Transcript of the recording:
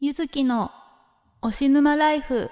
ゆずきの推し沼ライフ。